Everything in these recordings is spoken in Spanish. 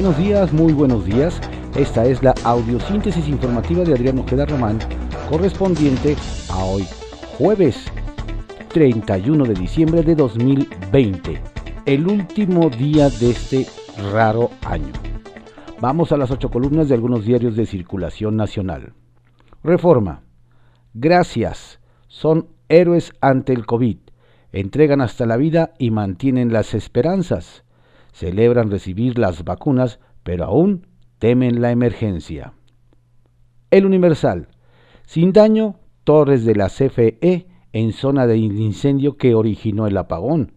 Buenos días, muy buenos días. Esta es la audiosíntesis informativa de Adrián Ojeda Román, correspondiente a hoy, jueves 31 de diciembre de 2020, el último día de este raro año. Vamos a las ocho columnas de algunos diarios de circulación nacional. Reforma. Gracias. Son héroes ante el COVID. Entregan hasta la vida y mantienen las esperanzas celebran recibir las vacunas, pero aún temen la emergencia. El Universal. Sin daño, torres de la CFE en zona de incendio que originó el apagón.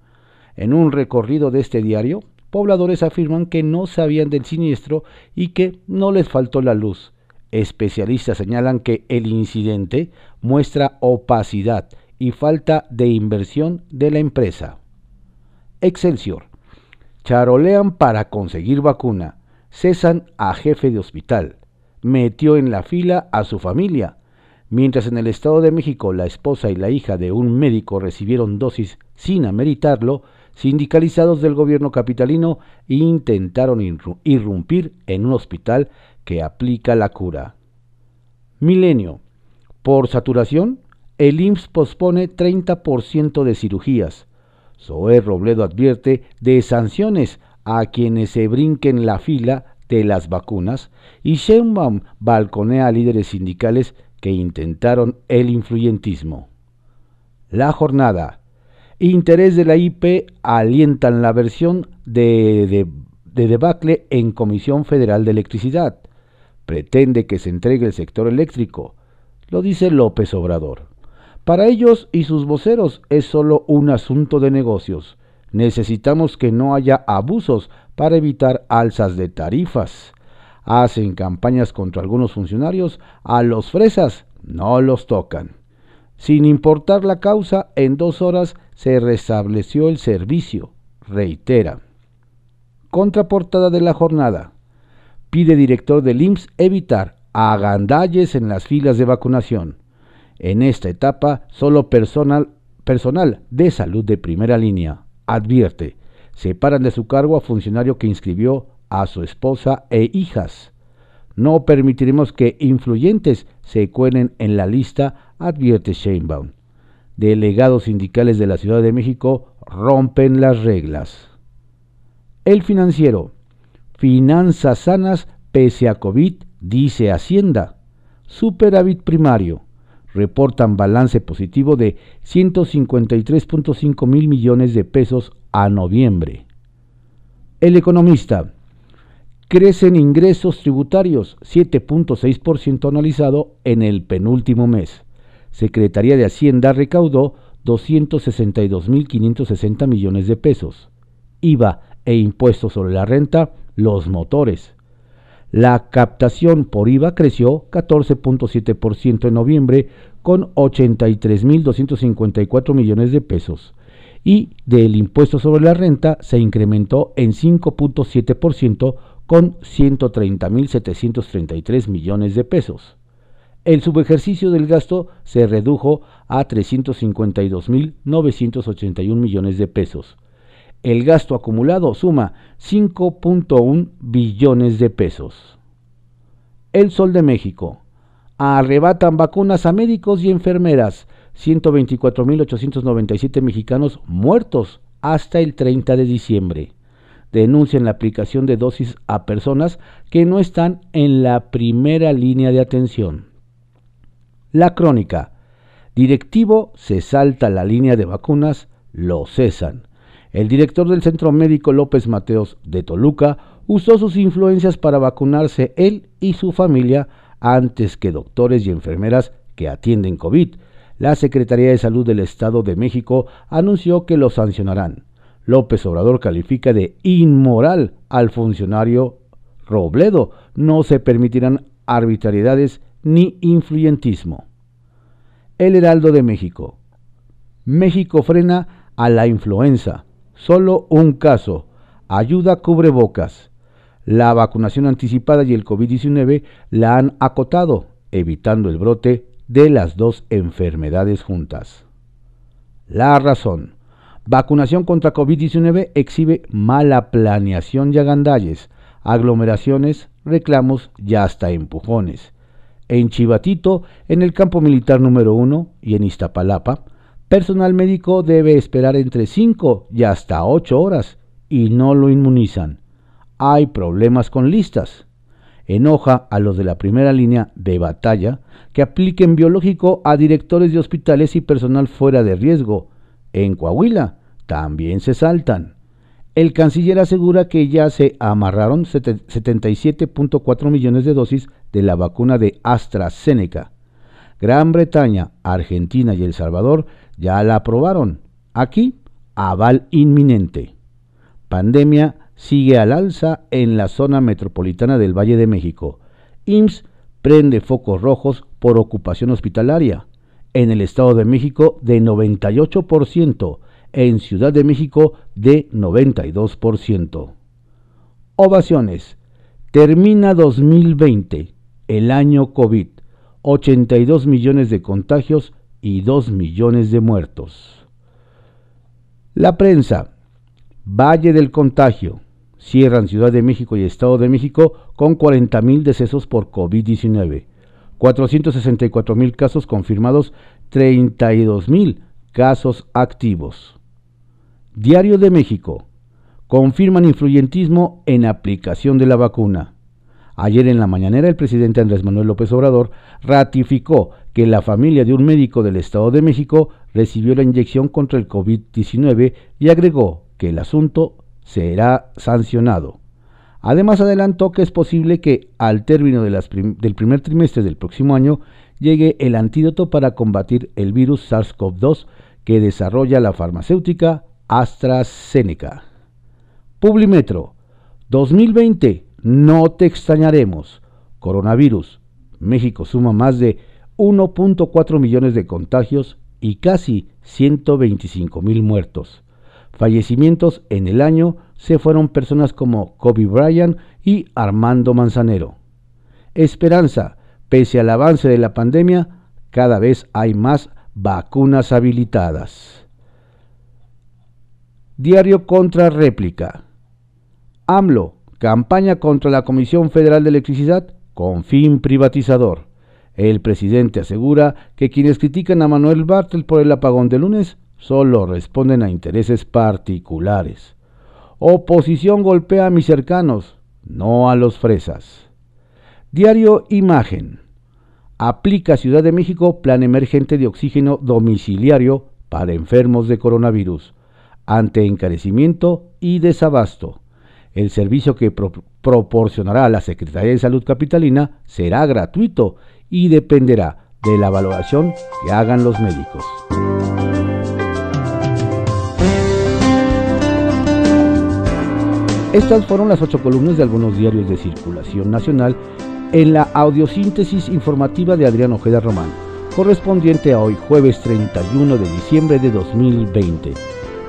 En un recorrido de este diario, pobladores afirman que no sabían del siniestro y que no les faltó la luz. Especialistas señalan que el incidente muestra opacidad y falta de inversión de la empresa. Excelsior. Charolean para conseguir vacuna. Cesan a jefe de hospital. Metió en la fila a su familia. Mientras en el Estado de México la esposa y la hija de un médico recibieron dosis sin ameritarlo, sindicalizados del gobierno capitalino intentaron irrumpir en un hospital que aplica la cura. Milenio. Por saturación, el IMSS pospone 30% de cirugías. Zoé Robledo advierte de sanciones a quienes se brinquen la fila de las vacunas y Sheinbaum balconea a líderes sindicales que intentaron el influyentismo. La jornada. Interés de la IP alientan la versión de, de, de debacle en Comisión Federal de Electricidad. Pretende que se entregue el sector eléctrico. Lo dice López Obrador. Para ellos y sus voceros es solo un asunto de negocios. Necesitamos que no haya abusos para evitar alzas de tarifas. Hacen campañas contra algunos funcionarios, a los fresas no los tocan. Sin importar la causa, en dos horas se restableció el servicio, reitera. Contraportada de la jornada. Pide director del IMSS evitar agandalles en las filas de vacunación. En esta etapa, solo personal, personal de salud de primera línea, advierte, separan de su cargo a funcionario que inscribió a su esposa e hijas. No permitiremos que influyentes se cuelen en la lista, advierte Sheinbaum. Delegados sindicales de la Ciudad de México rompen las reglas. El financiero. Finanzas sanas pese a COVID, dice Hacienda. Superávit primario reportan balance positivo de 153.5 mil millones de pesos a noviembre. El economista. Crecen ingresos tributarios 7.6% analizado en el penúltimo mes. Secretaría de Hacienda recaudó 262.560 millones de pesos. IVA e impuestos sobre la renta, los motores. La captación por IVA creció 14.7% en noviembre con 83.254 millones de pesos y del impuesto sobre la renta se incrementó en 5.7% con 130.733 millones de pesos. El subejercicio del gasto se redujo a 352.981 millones de pesos el gasto acumulado suma 5.1 billones de pesos. El Sol de México. Arrebatan vacunas a médicos y enfermeras. 124.897 mexicanos muertos hasta el 30 de diciembre. Denuncian la aplicación de dosis a personas que no están en la primera línea de atención. La crónica. Directivo se salta la línea de vacunas, lo cesan. El director del Centro Médico López Mateos de Toluca usó sus influencias para vacunarse él y su familia antes que doctores y enfermeras que atienden COVID. La Secretaría de Salud del Estado de México anunció que lo sancionarán. López Obrador califica de inmoral al funcionario Robledo. No se permitirán arbitrariedades ni influyentismo. El Heraldo de México. México frena a la influenza. Solo un caso. Ayuda cubrebocas. La vacunación anticipada y el COVID-19 la han acotado, evitando el brote de las dos enfermedades juntas. La razón. Vacunación contra COVID-19 exhibe mala planeación y agandalles. aglomeraciones, reclamos y hasta empujones. En Chivatito, en el campo militar número 1 y en Iztapalapa, personal médico debe esperar entre 5 y hasta 8 horas y no lo inmunizan. Hay problemas con listas. Enoja a los de la primera línea de batalla que apliquen biológico a directores de hospitales y personal fuera de riesgo. En Coahuila también se saltan. El canciller asegura que ya se amarraron 77.4 millones de dosis de la vacuna de AstraZeneca. Gran Bretaña, Argentina y El Salvador ya la aprobaron. Aquí, aval inminente. Pandemia sigue al alza en la zona metropolitana del Valle de México. IMSS prende focos rojos por ocupación hospitalaria. En el Estado de México de 98%, en Ciudad de México de 92%. Ovaciones. Termina 2020, el año COVID, 82 millones de contagios y 2 millones de muertos. La prensa. Valle del Contagio. Cierran Ciudad de México y Estado de México con 40.000 decesos por COVID-19. 464.000 casos confirmados, 32.000 casos activos. Diario de México. Confirman influyentismo en aplicación de la vacuna. Ayer en la mañanera el presidente Andrés Manuel López Obrador ratificó que la familia de un médico del Estado de México recibió la inyección contra el COVID-19 y agregó que el asunto será sancionado. Además adelantó que es posible que al término del primer trimestre del próximo año llegue el antídoto para combatir el virus SARS-CoV-2 que desarrolla la farmacéutica AstraZeneca. Publimetro 2020, no te extrañaremos. Coronavirus. México suma más de 1.4 millones de contagios y casi 125 mil muertos. Fallecimientos en el año se fueron personas como Kobe Bryant y Armando Manzanero. Esperanza, pese al avance de la pandemia, cada vez hay más vacunas habilitadas. Diario contra réplica. AMLO, campaña contra la Comisión Federal de Electricidad con fin privatizador. El presidente asegura que quienes critican a Manuel Bartel por el apagón de lunes solo responden a intereses particulares. Oposición golpea a mis cercanos, no a los fresas. Diario Imagen. Aplica Ciudad de México plan emergente de oxígeno domiciliario para enfermos de coronavirus ante encarecimiento y desabasto. El servicio que proporcionará la Secretaría de Salud Capitalina será gratuito y dependerá de la valoración que hagan los médicos. Estas fueron las ocho columnas de algunos diarios de circulación nacional en la audiosíntesis informativa de Adrián Ojeda Román, correspondiente a hoy jueves 31 de diciembre de 2020.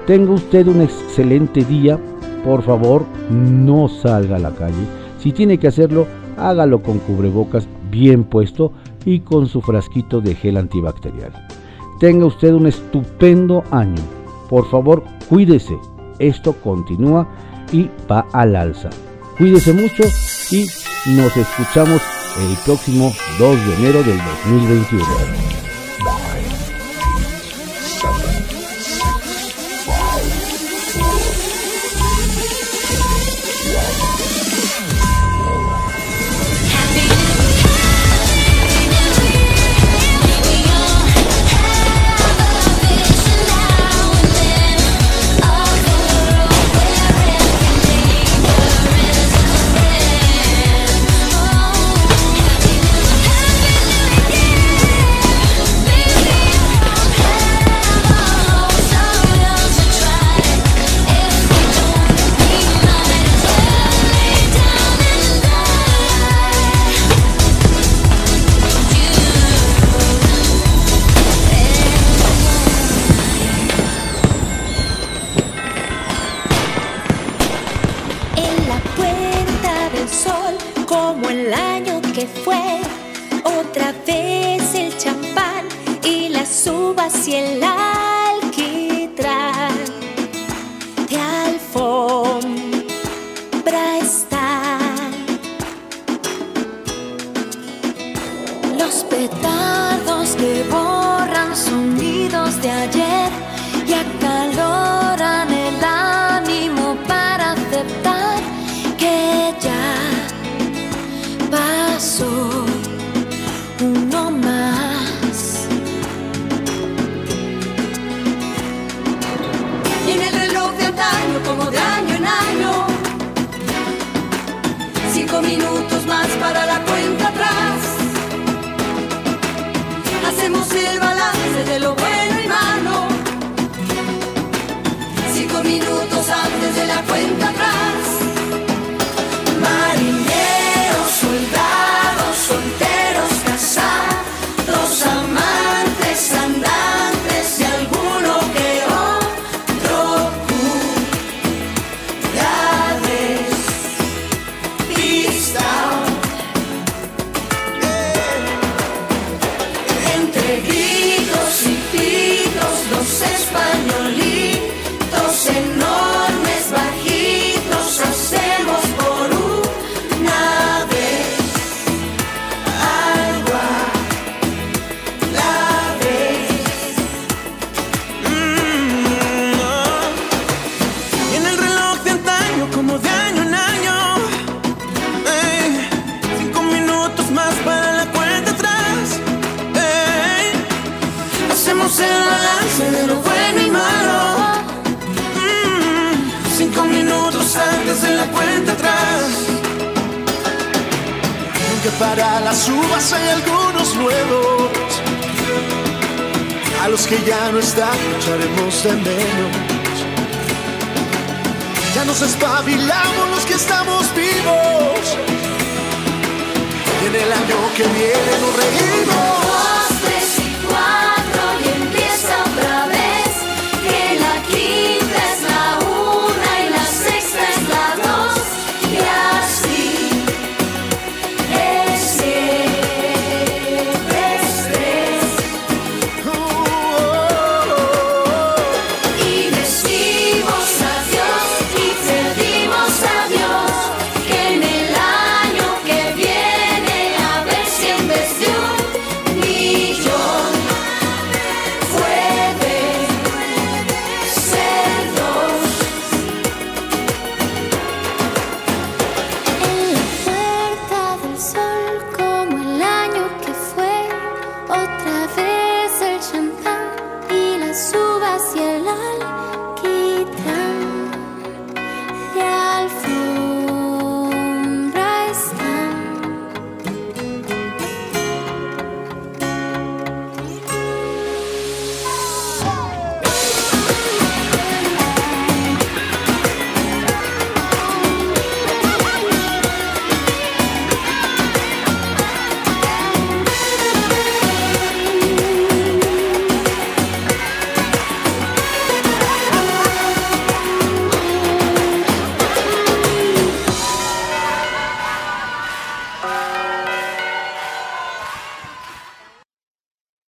Tenga usted un excelente día. Por favor, no salga a la calle. Si tiene que hacerlo, hágalo con cubrebocas bien puesto y con su frasquito de gel antibacterial. Tenga usted un estupendo año. Por favor, cuídese. Esto continúa y va al alza. Cuídese mucho y nos escuchamos el próximo 2 de enero del 2021. Te alfombra está. Para las uvas hay algunos nuevos. A los que ya no están, echaremos de menos. Ya nos espabilamos los que estamos vivos. Y en el año que viene nos reímos.